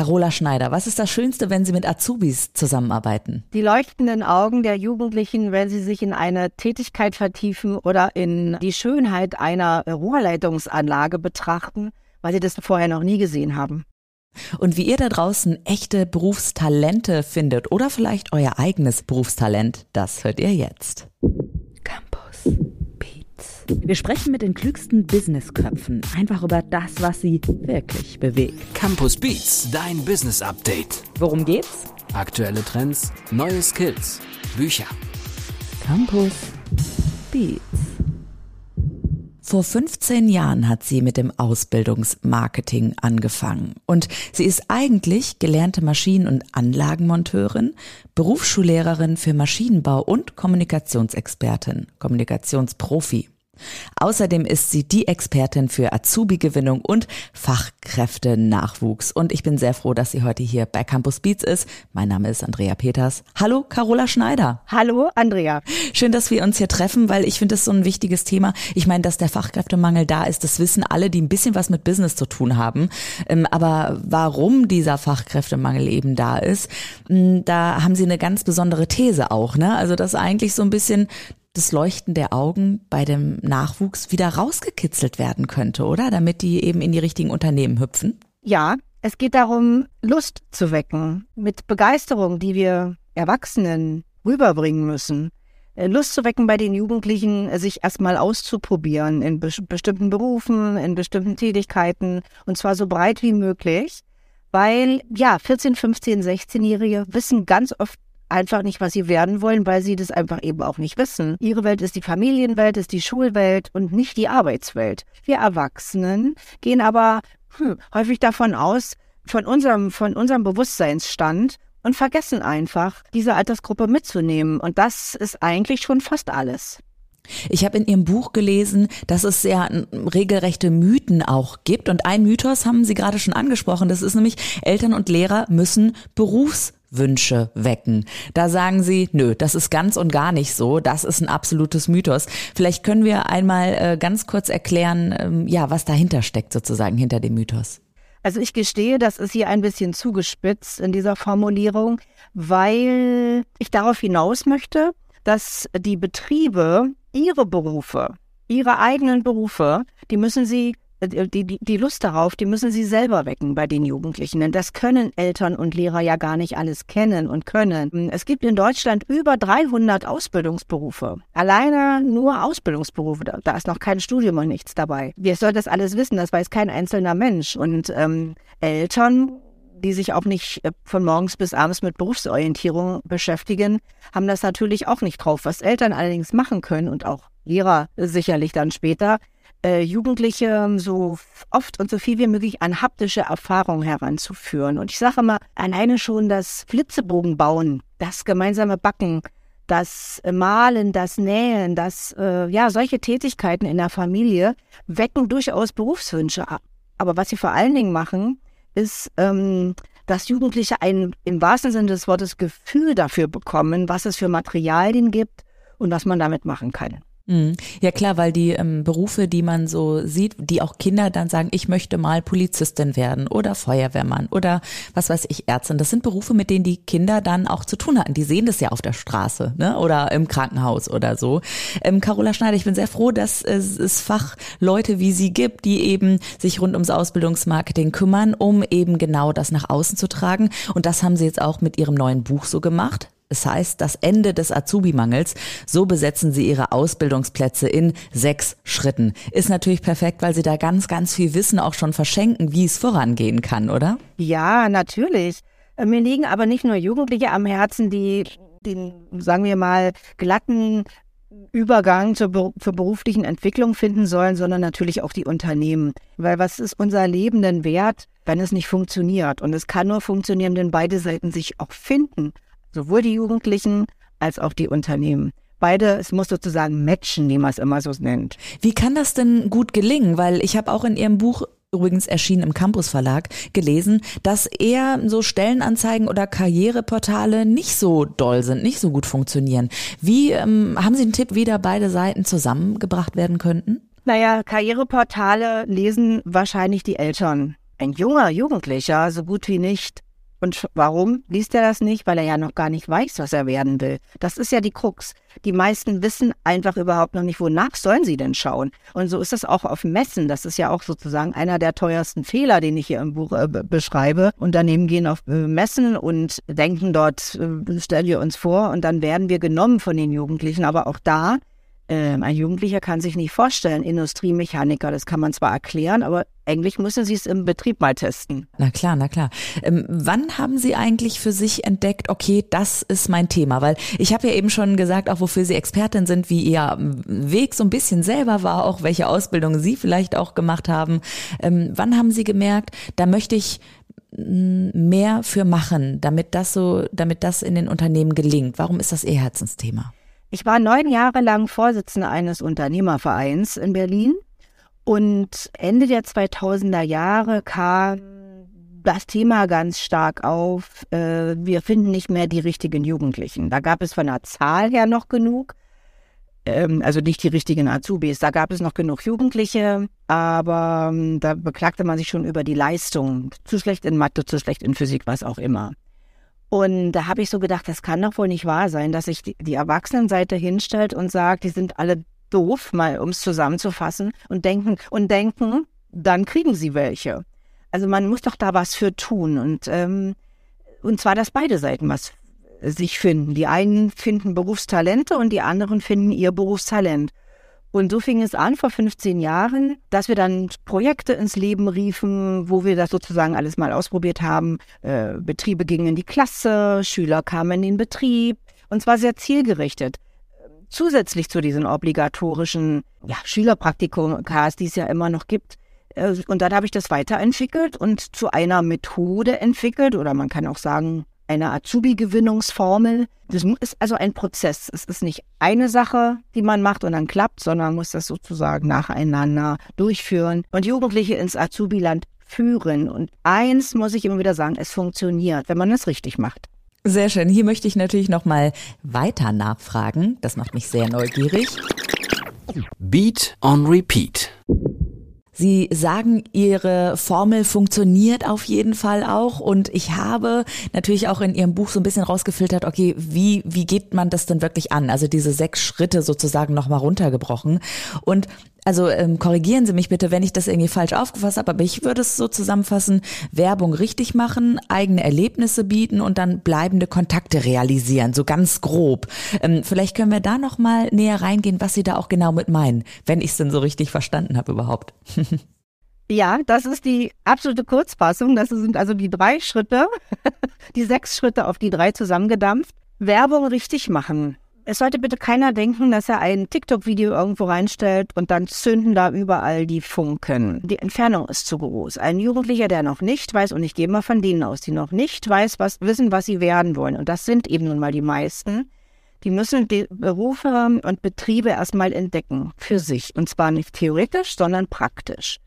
Carola Schneider, was ist das Schönste, wenn Sie mit Azubis zusammenarbeiten? Die leuchtenden Augen der Jugendlichen, wenn sie sich in eine Tätigkeit vertiefen oder in die Schönheit einer Rohrleitungsanlage betrachten, weil sie das vorher noch nie gesehen haben. Und wie ihr da draußen echte Berufstalente findet oder vielleicht euer eigenes Berufstalent, das hört ihr jetzt. Campus. Wir sprechen mit den klügsten Businessköpfen einfach über das, was sie wirklich bewegt. Campus Beats, dein Business Update. Worum geht's? Aktuelle Trends, neue Skills, Bücher. Campus Beats. Vor 15 Jahren hat sie mit dem Ausbildungsmarketing angefangen und sie ist eigentlich gelernte Maschinen- und Anlagenmonteurin, Berufsschullehrerin für Maschinenbau und Kommunikationsexpertin, Kommunikationsprofi. Außerdem ist sie die Expertin für Azubi-Gewinnung und Fachkräfte-Nachwuchs. Und ich bin sehr froh, dass sie heute hier bei Campus Beats ist. Mein Name ist Andrea Peters. Hallo, Carola Schneider. Hallo, Andrea. Schön, dass wir uns hier treffen, weil ich finde, das so ein wichtiges Thema. Ich meine, dass der Fachkräftemangel da ist, das wissen alle, die ein bisschen was mit Business zu tun haben. Ähm, aber warum dieser Fachkräftemangel eben da ist, hm, da haben Sie eine ganz besondere These auch, ne? Also, dass eigentlich so ein bisschen das Leuchten der Augen bei dem Nachwuchs wieder rausgekitzelt werden könnte, oder? Damit die eben in die richtigen Unternehmen hüpfen? Ja, es geht darum, Lust zu wecken mit Begeisterung, die wir Erwachsenen rüberbringen müssen. Äh, Lust zu wecken bei den Jugendlichen, äh, sich erstmal auszuprobieren in be bestimmten Berufen, in bestimmten Tätigkeiten und zwar so breit wie möglich, weil ja, 14, 15, 16-Jährige wissen ganz oft einfach nicht, was sie werden wollen, weil sie das einfach eben auch nicht wissen. Ihre Welt ist die Familienwelt, ist die Schulwelt und nicht die Arbeitswelt. Wir Erwachsenen gehen aber hm, häufig davon aus, von unserem, von unserem Bewusstseinsstand und vergessen einfach, diese Altersgruppe mitzunehmen. Und das ist eigentlich schon fast alles. Ich habe in Ihrem Buch gelesen, dass es sehr regelrechte Mythen auch gibt. Und ein Mythos haben Sie gerade schon angesprochen. Das ist nämlich, Eltern und Lehrer müssen Berufs Wünsche wecken. Da sagen sie, nö, das ist ganz und gar nicht so. Das ist ein absolutes Mythos. Vielleicht können wir einmal äh, ganz kurz erklären, ähm, ja, was dahinter steckt sozusagen hinter dem Mythos. Also ich gestehe, das ist hier ein bisschen zugespitzt in dieser Formulierung, weil ich darauf hinaus möchte, dass die Betriebe ihre Berufe, ihre eigenen Berufe, die müssen sie die, die, die Lust darauf, die müssen sie selber wecken bei den Jugendlichen. Denn das können Eltern und Lehrer ja gar nicht alles kennen und können. Es gibt in Deutschland über 300 Ausbildungsberufe. Alleine nur Ausbildungsberufe. Da ist noch kein Studium und nichts dabei. Wer soll das alles wissen? Das weiß kein einzelner Mensch. Und ähm, Eltern die sich auch nicht äh, von morgens bis abends mit Berufsorientierung beschäftigen, haben das natürlich auch nicht drauf. Was Eltern allerdings machen können und auch Lehrer sicherlich dann später, äh, Jugendliche so oft und so viel wie möglich an haptische Erfahrung heranzuführen. Und ich sage immer, alleine schon das Flitzebogen bauen, das gemeinsame Backen, das Malen, das Nähen, das, äh, ja, solche Tätigkeiten in der Familie wecken durchaus Berufswünsche ab. Aber was sie vor allen Dingen machen, ist, ähm, dass Jugendliche ein im wahrsten Sinne des Wortes Gefühl dafür bekommen, was es für Materialien gibt und was man damit machen kann. Mhm. Ja klar, weil die ähm, Berufe, die man so sieht, die auch Kinder dann sagen, ich möchte mal Polizistin werden oder Feuerwehrmann oder was weiß ich, Ärztin. Das sind Berufe, mit denen die Kinder dann auch zu tun hatten. Die sehen das ja auf der Straße ne? oder im Krankenhaus oder so. Ähm, Carola Schneider, ich bin sehr froh, dass es, es Fachleute wie Sie gibt, die eben sich rund ums Ausbildungsmarketing kümmern, um eben genau das nach außen zu tragen. Und das haben Sie jetzt auch mit Ihrem neuen Buch so gemacht. Es heißt, das Ende des Azubi-Mangels. So besetzen sie ihre Ausbildungsplätze in sechs Schritten. Ist natürlich perfekt, weil sie da ganz, ganz viel Wissen auch schon verschenken, wie es vorangehen kann, oder? Ja, natürlich. Äh, mir liegen aber nicht nur Jugendliche am Herzen, die den, sagen wir mal, glatten Übergang zur, zur beruflichen Entwicklung finden sollen, sondern natürlich auch die Unternehmen. Weil was ist unser Leben denn wert, wenn es nicht funktioniert? Und es kann nur funktionieren, wenn beide Seiten sich auch finden sowohl die Jugendlichen als auch die Unternehmen. Beide, es muss sozusagen matchen, wie man es immer so nennt. Wie kann das denn gut gelingen? Weil ich habe auch in Ihrem Buch übrigens erschienen im Campus Verlag, gelesen, dass eher so Stellenanzeigen oder Karriereportale nicht so doll sind, nicht so gut funktionieren. Wie ähm, haben Sie einen Tipp, wie da beide Seiten zusammengebracht werden könnten? Naja, Karriereportale lesen wahrscheinlich die Eltern ein junger Jugendlicher so gut wie nicht. Und warum liest er das nicht? Weil er ja noch gar nicht weiß, was er werden will. Das ist ja die Krux. Die meisten wissen einfach überhaupt noch nicht, wonach sollen sie denn schauen. Und so ist es auch auf Messen. Das ist ja auch sozusagen einer der teuersten Fehler, den ich hier im Buch äh, beschreibe. Unternehmen gehen auf äh, Messen und denken dort, äh, stellen wir uns vor, und dann werden wir genommen von den Jugendlichen. Aber auch da ähm, ein Jugendlicher kann sich nicht vorstellen, Industriemechaniker, das kann man zwar erklären, aber eigentlich müssen Sie es im Betrieb mal testen. Na klar, na klar. Ähm, wann haben Sie eigentlich für sich entdeckt, okay, das ist mein Thema? Weil ich habe ja eben schon gesagt, auch wofür Sie Expertin sind, wie Ihr Weg so ein bisschen selber war, auch welche Ausbildung Sie vielleicht auch gemacht haben. Ähm, wann haben Sie gemerkt, da möchte ich mehr für machen, damit das so, damit das in den Unternehmen gelingt? Warum ist das Ihr Herzensthema? Ich war neun Jahre lang Vorsitzende eines Unternehmervereins in Berlin und Ende der 2000er Jahre kam das Thema ganz stark auf, äh, wir finden nicht mehr die richtigen Jugendlichen. Da gab es von der Zahl her noch genug, ähm, also nicht die richtigen Azubis, da gab es noch genug Jugendliche, aber ähm, da beklagte man sich schon über die Leistung. Zu schlecht in Mathe, zu schlecht in Physik, was auch immer. Und da habe ich so gedacht, das kann doch wohl nicht wahr sein, dass sich die, die Erwachsenenseite hinstellt und sagt, die sind alle doof, mal um es zusammenzufassen, und denken und denken, dann kriegen sie welche. Also man muss doch da was für tun. Und, ähm, und zwar, dass beide Seiten was sich finden. Die einen finden Berufstalente und die anderen finden ihr Berufstalent. Und so fing es an vor 15 Jahren, dass wir dann Projekte ins Leben riefen, wo wir das sozusagen alles mal ausprobiert haben. Äh, Betriebe gingen in die Klasse, Schüler kamen in den Betrieb und zwar sehr zielgerichtet. Zusätzlich zu diesen obligatorischen ja, Schülerpraktikas, die es ja immer noch gibt. Äh, und dann habe ich das weiterentwickelt und zu einer Methode entwickelt oder man kann auch sagen eine Azubi-Gewinnungsformel. Das ist also ein Prozess. Es ist nicht eine Sache, die man macht und dann klappt, sondern man muss das sozusagen nacheinander durchführen und Jugendliche ins Azubi-Land führen. Und eins muss ich immer wieder sagen, es funktioniert, wenn man es richtig macht. Sehr schön. Hier möchte ich natürlich noch mal weiter nachfragen. Das macht mich sehr neugierig. Beat on Repeat. Sie sagen, Ihre Formel funktioniert auf jeden Fall auch und ich habe natürlich auch in Ihrem Buch so ein bisschen rausgefiltert, okay, wie, wie geht man das denn wirklich an? Also diese sechs Schritte sozusagen nochmal runtergebrochen und also ähm, korrigieren Sie mich bitte, wenn ich das irgendwie falsch aufgefasst habe, aber ich würde es so zusammenfassen, Werbung richtig machen, eigene Erlebnisse bieten und dann bleibende Kontakte realisieren, so ganz grob. Ähm, vielleicht können wir da noch mal näher reingehen, was Sie da auch genau mit meinen, wenn ich es denn so richtig verstanden habe überhaupt. Ja, das ist die absolute Kurzfassung. Das sind also die drei Schritte, die sechs Schritte auf die drei zusammengedampft. Werbung richtig machen. Es sollte bitte keiner denken, dass er ein TikTok-Video irgendwo reinstellt und dann zünden da überall die Funken. Die Entfernung ist zu groß. Ein Jugendlicher, der noch nicht weiß, und ich gehe mal von denen aus, die noch nicht weiß, was, wissen, was sie werden wollen, und das sind eben nun mal die meisten, die müssen die Berufe und Betriebe erstmal entdecken für sich. Und zwar nicht theoretisch, sondern praktisch.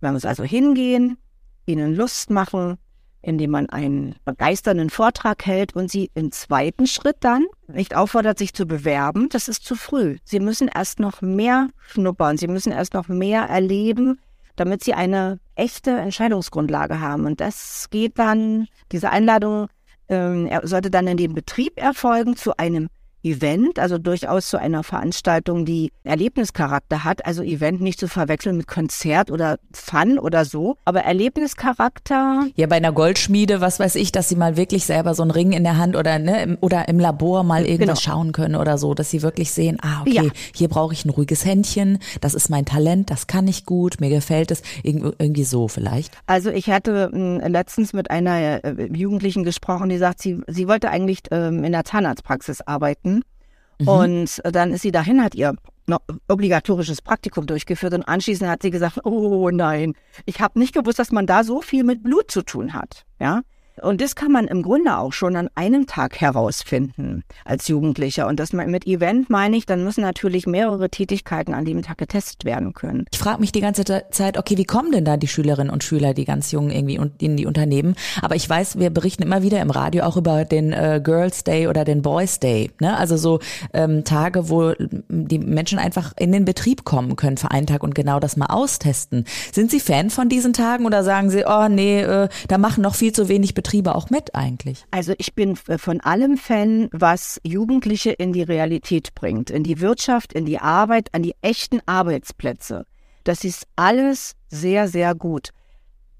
Man muss also hingehen, ihnen Lust machen, indem man einen begeisternden Vortrag hält und sie im zweiten Schritt dann nicht auffordert, sich zu bewerben. Das ist zu früh. Sie müssen erst noch mehr schnuppern. Sie müssen erst noch mehr erleben, damit sie eine echte Entscheidungsgrundlage haben. Und das geht dann, diese Einladung ähm, sollte dann in den Betrieb erfolgen zu einem Event, also durchaus zu einer Veranstaltung, die Erlebnischarakter hat. Also Event nicht zu verwechseln mit Konzert oder Fun oder so, aber Erlebnischarakter. Ja, bei einer Goldschmiede, was weiß ich, dass sie mal wirklich selber so einen Ring in der Hand oder ne, im, oder im Labor mal irgendwas genau. schauen können oder so, dass sie wirklich sehen, ah, okay, ja. hier brauche ich ein ruhiges Händchen, das ist mein Talent, das kann ich gut, mir gefällt es, irgendwie so vielleicht. Also ich hatte äh, letztens mit einer äh, Jugendlichen gesprochen, die sagt, sie, sie wollte eigentlich ähm, in der Zahnarztpraxis arbeiten Mhm. Und dann ist sie dahin, hat ihr obligatorisches Praktikum durchgeführt und anschließend hat sie gesagt, oh nein, ich habe nicht gewusst, dass man da so viel mit Blut zu tun hat. Ja, Und das kann man im Grunde auch schon an einem Tag herausfinden als Jugendlicher. Und das mit Event meine ich, dann müssen natürlich mehrere Tätigkeiten an dem Tag getestet werden können. Ich frage mich die ganze Zeit, okay, wie kommen denn da die Schülerinnen und Schüler, die ganz jungen irgendwie in die Unternehmen? Aber ich weiß, wir berichten immer wieder im Radio auch über den äh, Girls Day oder den Boys Day. Ne? Also so ähm, Tage, wo die Menschen einfach in den Betrieb kommen können für einen Tag und genau das mal austesten. Sind Sie Fan von diesen Tagen oder sagen Sie, oh nee, äh, da machen noch viel zu wenig Betriebe auch mit eigentlich? Also ich bin von allem Fan, was Jugendliche in die Realität bringt, in die Wirtschaft, in die Arbeit, an die echten Arbeitsplätze. Das ist alles sehr, sehr gut.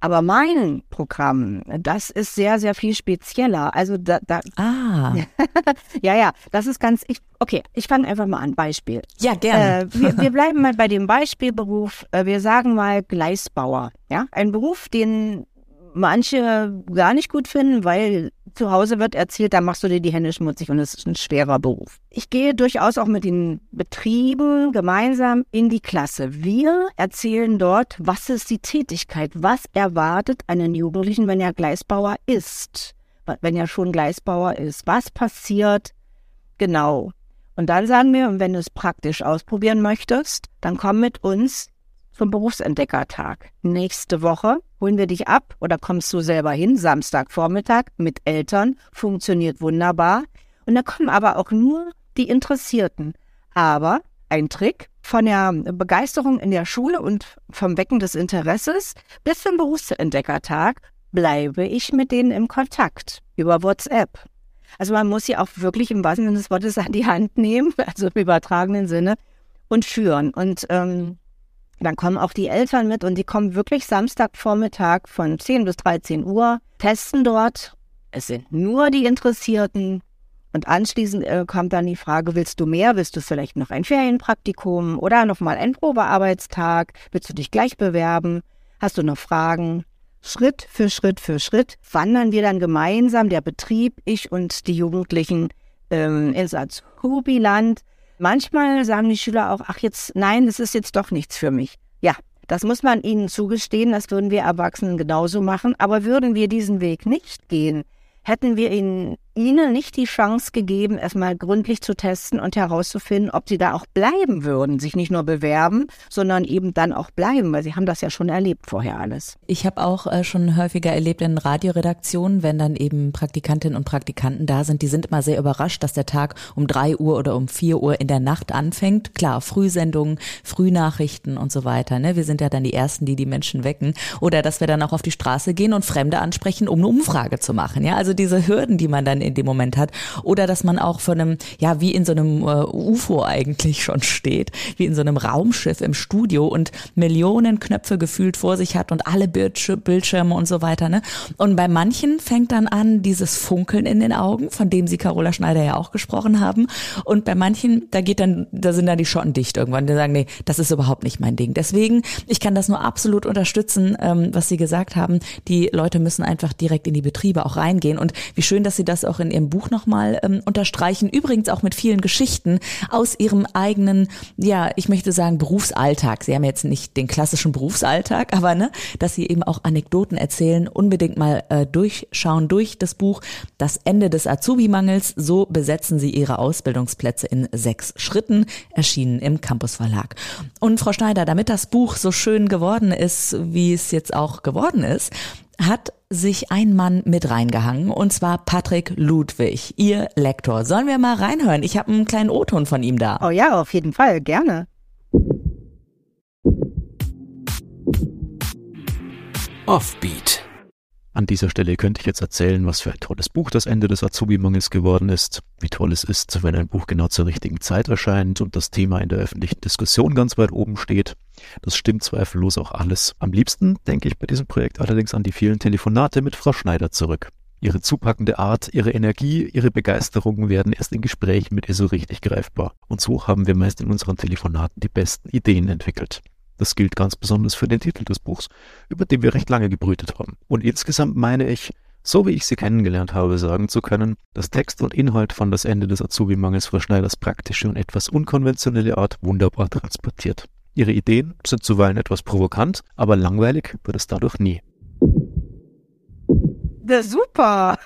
Aber mein Programm, das ist sehr, sehr viel spezieller. Also da, da ah. ja, ja, das ist ganz. Ich, okay, ich fange einfach mal an. Beispiel. Ja, gerne. Äh, wir, wir bleiben mal bei dem Beispielberuf. Äh, wir sagen mal Gleisbauer. Ja, ein Beruf, den manche gar nicht gut finden, weil zu Hause wird erzählt, da machst du dir die Hände schmutzig und es ist ein schwerer Beruf. Ich gehe durchaus auch mit den Betrieben gemeinsam in die Klasse. Wir erzählen dort, was ist die Tätigkeit, was erwartet einen Jugendlichen, wenn er Gleisbauer ist, wenn er schon Gleisbauer ist, was passiert genau. Und dann sagen wir, wenn du es praktisch ausprobieren möchtest, dann komm mit uns zum Berufsentdeckertag. Nächste Woche holen wir dich ab oder kommst du selber hin, Samstagvormittag mit Eltern, funktioniert wunderbar. Und da kommen aber auch nur die Interessierten. Aber ein Trick von der Begeisterung in der Schule und vom Wecken des Interesses bis zum Berufsentdeckertag bleibe ich mit denen im Kontakt über WhatsApp. Also man muss sie auch wirklich im wahrsten Sinne des Wortes an die Hand nehmen, also im übertragenen Sinne, und führen. Und ähm, dann kommen auch die Eltern mit und die kommen wirklich Samstagvormittag von 10 bis 13 Uhr, testen dort. Es sind nur die Interessierten. Und anschließend äh, kommt dann die Frage, willst du mehr? Willst du vielleicht noch ein Ferienpraktikum oder nochmal einen Probearbeitstag? Willst du dich gleich bewerben? Hast du noch Fragen? Schritt für Schritt für Schritt wandern wir dann gemeinsam, der Betrieb, ich und die Jugendlichen, ähm, ins Azubi-Land Manchmal sagen die Schüler auch, ach jetzt, nein, das ist jetzt doch nichts für mich. Ja, das muss man ihnen zugestehen, das würden wir Erwachsenen genauso machen. Aber würden wir diesen Weg nicht gehen, hätten wir ihnen, ihnen nicht die Chance gegeben, erstmal gründlich zu testen und herauszufinden, ob sie da auch bleiben würden, sich nicht nur bewerben, sondern eben dann auch bleiben, weil sie haben das ja schon erlebt vorher alles. Ich habe auch äh, schon häufiger erlebt in Radioredaktionen, wenn dann eben Praktikantinnen und Praktikanten da sind, die sind immer sehr überrascht, dass der Tag um drei Uhr oder um vier Uhr in der Nacht anfängt. Klar, Frühsendungen, Frühnachrichten und so weiter. Ne? Wir sind ja dann die Ersten, die die Menschen wecken. Oder dass wir dann auch auf die Straße gehen und Fremde ansprechen, um eine Umfrage zu machen. Ja, also diese Hürden, die man dann in dem Moment hat. Oder dass man auch von einem, ja, wie in so einem äh, UFO eigentlich schon steht, wie in so einem Raumschiff im Studio und Millionen Knöpfe gefühlt vor sich hat und alle Bildschirme und so weiter. Ne? Und bei manchen fängt dann an dieses Funkeln in den Augen, von dem Sie Carola Schneider ja auch gesprochen haben. Und bei manchen, da geht dann, da sind dann die Schotten dicht irgendwann. Die sagen, nee, das ist überhaupt nicht mein Ding. Deswegen, ich kann das nur absolut unterstützen, ähm, was Sie gesagt haben. Die Leute müssen einfach direkt in die Betriebe auch reingehen und wie schön, dass Sie das auch in Ihrem Buch nochmal ähm, unterstreichen. Übrigens auch mit vielen Geschichten aus Ihrem eigenen, ja, ich möchte sagen, Berufsalltag. Sie haben jetzt nicht den klassischen Berufsalltag, aber ne, dass Sie eben auch Anekdoten erzählen. Unbedingt mal äh, durchschauen durch das Buch Das Ende des Azubi-Mangels. So besetzen Sie Ihre Ausbildungsplätze in sechs Schritten, erschienen im Campus Verlag. Und Frau Schneider, damit das Buch so schön geworden ist, wie es jetzt auch geworden ist, hat sich ein Mann mit reingehangen und zwar Patrick Ludwig, Ihr Lektor. Sollen wir mal reinhören? Ich habe einen kleinen O-Ton von ihm da. Oh ja, auf jeden Fall, gerne. Offbeat. An dieser Stelle könnte ich jetzt erzählen, was für ein tolles Buch das Ende des Azubi-Mangels geworden ist, wie toll es ist, wenn ein Buch genau zur richtigen Zeit erscheint und das Thema in der öffentlichen Diskussion ganz weit oben steht. Das stimmt zweifellos auch alles. Am liebsten denke ich bei diesem Projekt allerdings an die vielen Telefonate mit Frau Schneider zurück. Ihre zupackende Art, ihre Energie, ihre Begeisterung werden erst in Gesprächen mit ihr so richtig greifbar. Und so haben wir meist in unseren Telefonaten die besten Ideen entwickelt. Das gilt ganz besonders für den Titel des Buchs, über den wir recht lange gebrütet haben. Und insgesamt meine ich, so wie ich sie kennengelernt habe, sagen zu können, dass Text und Inhalt von das Ende des Azubi-Mangels Frau Schneiders praktische und etwas unkonventionelle Art wunderbar transportiert. Ihre Ideen sind zuweilen etwas provokant, aber langweilig wird es dadurch nie. Super.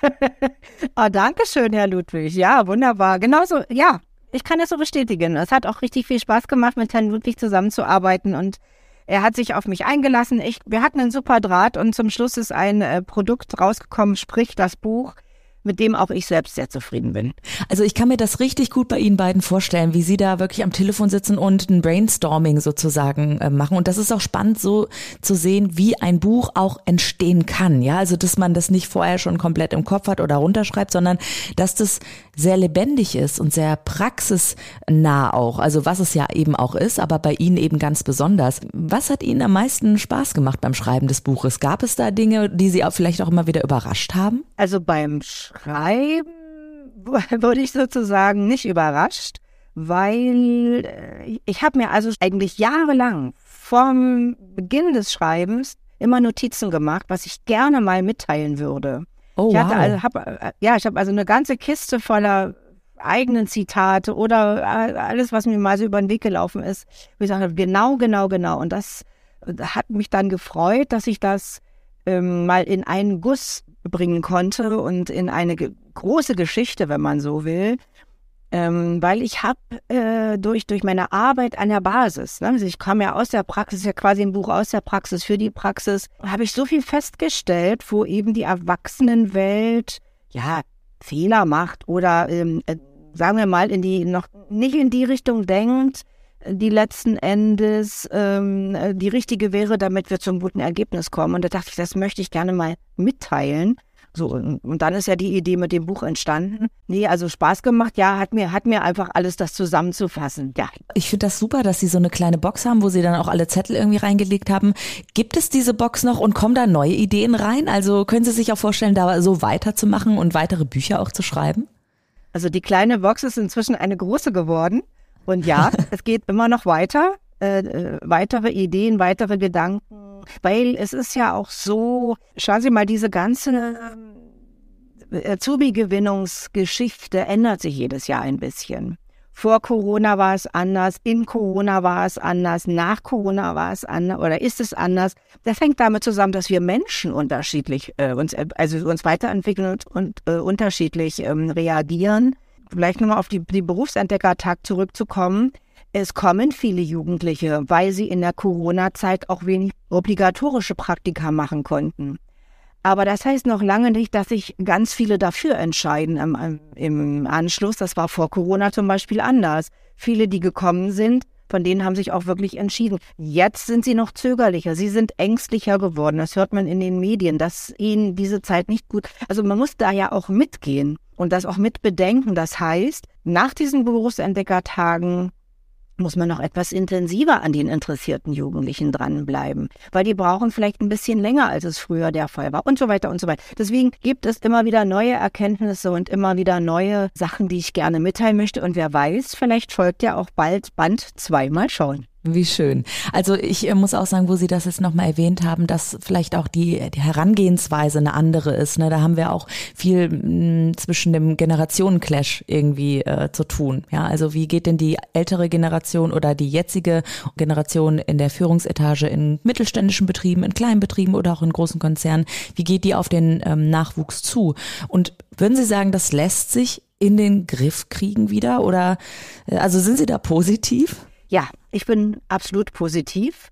ah, danke schön, Herr Ludwig. Ja, wunderbar. Genauso, ja, ich kann das so bestätigen. Es hat auch richtig viel Spaß gemacht, mit Herrn Ludwig zusammenzuarbeiten und er hat sich auf mich eingelassen. Ich, wir hatten einen super Draht und zum Schluss ist ein äh, Produkt rausgekommen, sprich das Buch mit dem auch ich selbst sehr zufrieden bin. Also ich kann mir das richtig gut bei Ihnen beiden vorstellen, wie Sie da wirklich am Telefon sitzen und ein Brainstorming sozusagen äh, machen. Und das ist auch spannend, so zu sehen, wie ein Buch auch entstehen kann. Ja, also dass man das nicht vorher schon komplett im Kopf hat oder runterschreibt, sondern dass das sehr lebendig ist und sehr praxisnah auch. Also was es ja eben auch ist, aber bei Ihnen eben ganz besonders. Was hat Ihnen am meisten Spaß gemacht beim Schreiben des Buches? Gab es da Dinge, die Sie auch vielleicht auch immer wieder überrascht haben? Also beim Schreiben wurde ich sozusagen nicht überrascht, weil äh, ich habe mir also eigentlich jahrelang vom Beginn des Schreibens immer Notizen gemacht, was ich gerne mal mitteilen würde. Oh, ich hatte wow. also, hab, äh, ja, ich habe also eine ganze Kiste voller eigenen Zitate oder äh, alles, was mir mal so über den Weg gelaufen ist. Ich sage genau, genau, genau. Und das hat mich dann gefreut, dass ich das ähm, mal in einen Guss bringen konnte und in eine ge große Geschichte, wenn man so will. Ähm, weil ich habe äh, durch, durch meine Arbeit an der Basis, ne, also ich komme ja aus der Praxis, ja quasi ein Buch aus der Praxis für die Praxis, habe ich so viel festgestellt, wo eben die Erwachsenenwelt ja Fehler macht oder ähm, äh, sagen wir mal in die noch nicht in die Richtung denkt, die letzten Endes ähm, die richtige wäre, damit wir zum guten Ergebnis kommen. Und da dachte ich, das möchte ich gerne mal mitteilen. So, und dann ist ja die Idee mit dem Buch entstanden. Nee, also Spaß gemacht, ja, hat mir, hat mir einfach alles das zusammenzufassen. Ja. Ich finde das super, dass Sie so eine kleine Box haben, wo Sie dann auch alle Zettel irgendwie reingelegt haben. Gibt es diese Box noch und kommen da neue Ideen rein? Also können Sie sich auch vorstellen, da so weiterzumachen und weitere Bücher auch zu schreiben? Also die kleine Box ist inzwischen eine große geworden. Und ja, es geht immer noch weiter. Äh, äh, weitere Ideen, weitere Gedanken, weil es ist ja auch so, schauen Sie mal, diese ganze äh, Azubi-Gewinnungsgeschichte ändert sich jedes Jahr ein bisschen. Vor Corona war es anders, in Corona war es anders, nach Corona war es anders oder ist es anders. Das hängt damit zusammen, dass wir Menschen unterschiedlich äh, uns, also uns weiterentwickeln und, und äh, unterschiedlich ähm, reagieren vielleicht nochmal auf die, die Berufsentdeckertag zurückzukommen. Es kommen viele Jugendliche, weil sie in der Corona-Zeit auch wenig obligatorische Praktika machen konnten. Aber das heißt noch lange nicht, dass sich ganz viele dafür entscheiden im, im Anschluss. Das war vor Corona zum Beispiel anders. Viele, die gekommen sind, von denen haben sich auch wirklich entschieden. Jetzt sind sie noch zögerlicher, sie sind ängstlicher geworden. Das hört man in den Medien, dass ihnen diese Zeit nicht gut. Also man muss da ja auch mitgehen und das auch mit bedenken. Das heißt, nach diesen Berufsentdeckertagen muss man noch etwas intensiver an den interessierten Jugendlichen dranbleiben, weil die brauchen vielleicht ein bisschen länger, als es früher der Fall war und so weiter und so weiter. Deswegen gibt es immer wieder neue Erkenntnisse und immer wieder neue Sachen, die ich gerne mitteilen möchte. Und wer weiß, vielleicht folgt ja auch bald Band zweimal schauen. Wie schön. Also ich äh, muss auch sagen, wo Sie das jetzt nochmal erwähnt haben, dass vielleicht auch die, die Herangehensweise eine andere ist. Ne? Da haben wir auch viel mh, zwischen dem Generationenclash irgendwie äh, zu tun. Ja, also wie geht denn die ältere Generation oder die jetzige Generation in der Führungsetage in mittelständischen Betrieben, in kleinen Betrieben oder auch in großen Konzernen, wie geht die auf den ähm, Nachwuchs zu? Und würden Sie sagen, das lässt sich in den Griff kriegen wieder? Oder äh, also sind Sie da positiv? Ja, ich bin absolut positiv.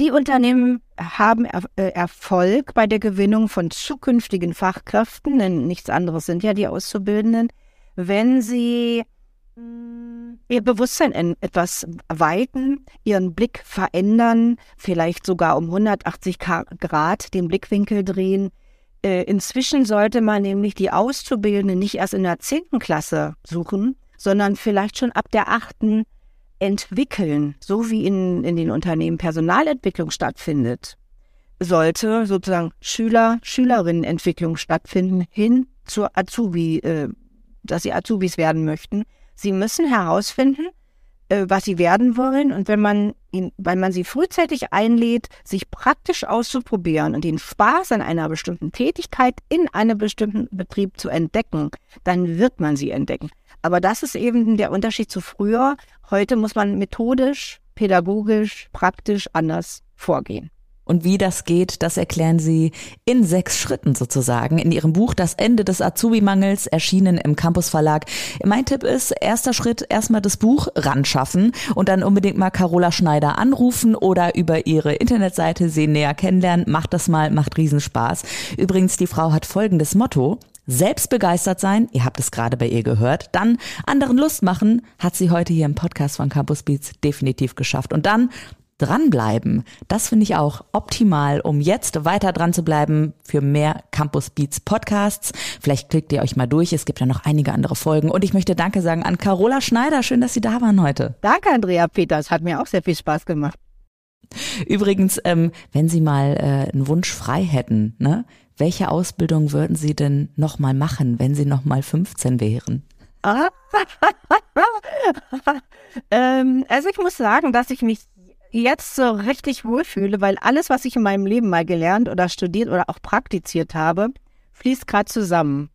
Die Unternehmen haben er äh, Erfolg bei der Gewinnung von zukünftigen Fachkräften, denn nichts anderes sind ja die Auszubildenden, wenn sie mm, ihr Bewusstsein etwas weiten, ihren Blick verändern, vielleicht sogar um 180 Grad den Blickwinkel drehen. Äh, inzwischen sollte man nämlich die Auszubildenden nicht erst in der zehnten Klasse suchen, sondern vielleicht schon ab der achten entwickeln, so wie in, in den Unternehmen Personalentwicklung stattfindet, sollte sozusagen Schüler, Schülerinnenentwicklung stattfinden hin zur Azubi, äh, dass sie Azubis werden möchten. Sie müssen herausfinden, äh, was sie werden wollen und wenn man ihn, weil man sie frühzeitig einlädt, sich praktisch auszuprobieren und den Spaß an einer bestimmten Tätigkeit in einem bestimmten Betrieb zu entdecken, dann wird man sie entdecken. Aber das ist eben der Unterschied zu früher. Heute muss man methodisch, pädagogisch, praktisch anders vorgehen. Und wie das geht, das erklären sie in sechs Schritten sozusagen in ihrem Buch Das Ende des Azubi-Mangels, erschienen im Campus Verlag. Mein Tipp ist, erster Schritt, erstmal das Buch ran schaffen und dann unbedingt mal Carola Schneider anrufen oder über ihre Internetseite sie näher kennenlernen. Macht das mal, macht Riesenspaß. Übrigens, die Frau hat folgendes Motto selbst begeistert sein, ihr habt es gerade bei ihr gehört, dann anderen Lust machen, hat sie heute hier im Podcast von Campus Beats definitiv geschafft. Und dann dranbleiben, das finde ich auch optimal, um jetzt weiter dran zu bleiben für mehr Campus Beats Podcasts. Vielleicht klickt ihr euch mal durch, es gibt ja noch einige andere Folgen. Und ich möchte Danke sagen an Carola Schneider, schön, dass Sie da waren heute. Danke, Andrea Peters, hat mir auch sehr viel Spaß gemacht. Übrigens, ähm, wenn Sie mal äh, einen Wunsch frei hätten, ne? welche Ausbildung würden Sie denn nochmal machen, wenn Sie nochmal 15 wären? ähm, also ich muss sagen, dass ich mich jetzt so richtig wohlfühle, weil alles, was ich in meinem Leben mal gelernt oder studiert oder auch praktiziert habe, fließt gerade zusammen.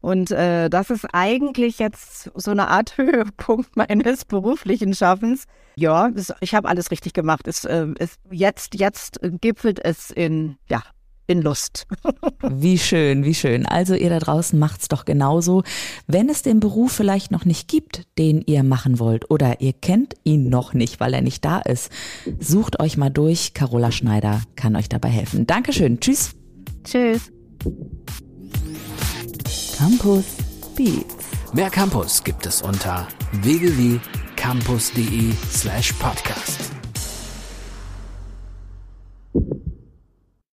Und äh, das ist eigentlich jetzt so eine Art Höhepunkt meines beruflichen Schaffens. Ja, es, ich habe alles richtig gemacht. Es, äh, es, jetzt, jetzt gipfelt es in ja in Lust. wie schön, wie schön. Also ihr da draußen macht's doch genauso. Wenn es den Beruf vielleicht noch nicht gibt, den ihr machen wollt oder ihr kennt ihn noch nicht, weil er nicht da ist, sucht euch mal durch. Carola Schneider kann euch dabei helfen. Dankeschön. Tschüss. Tschüss. Campus Beats. Mehr Campus gibt es unter www.campus.de slash podcast.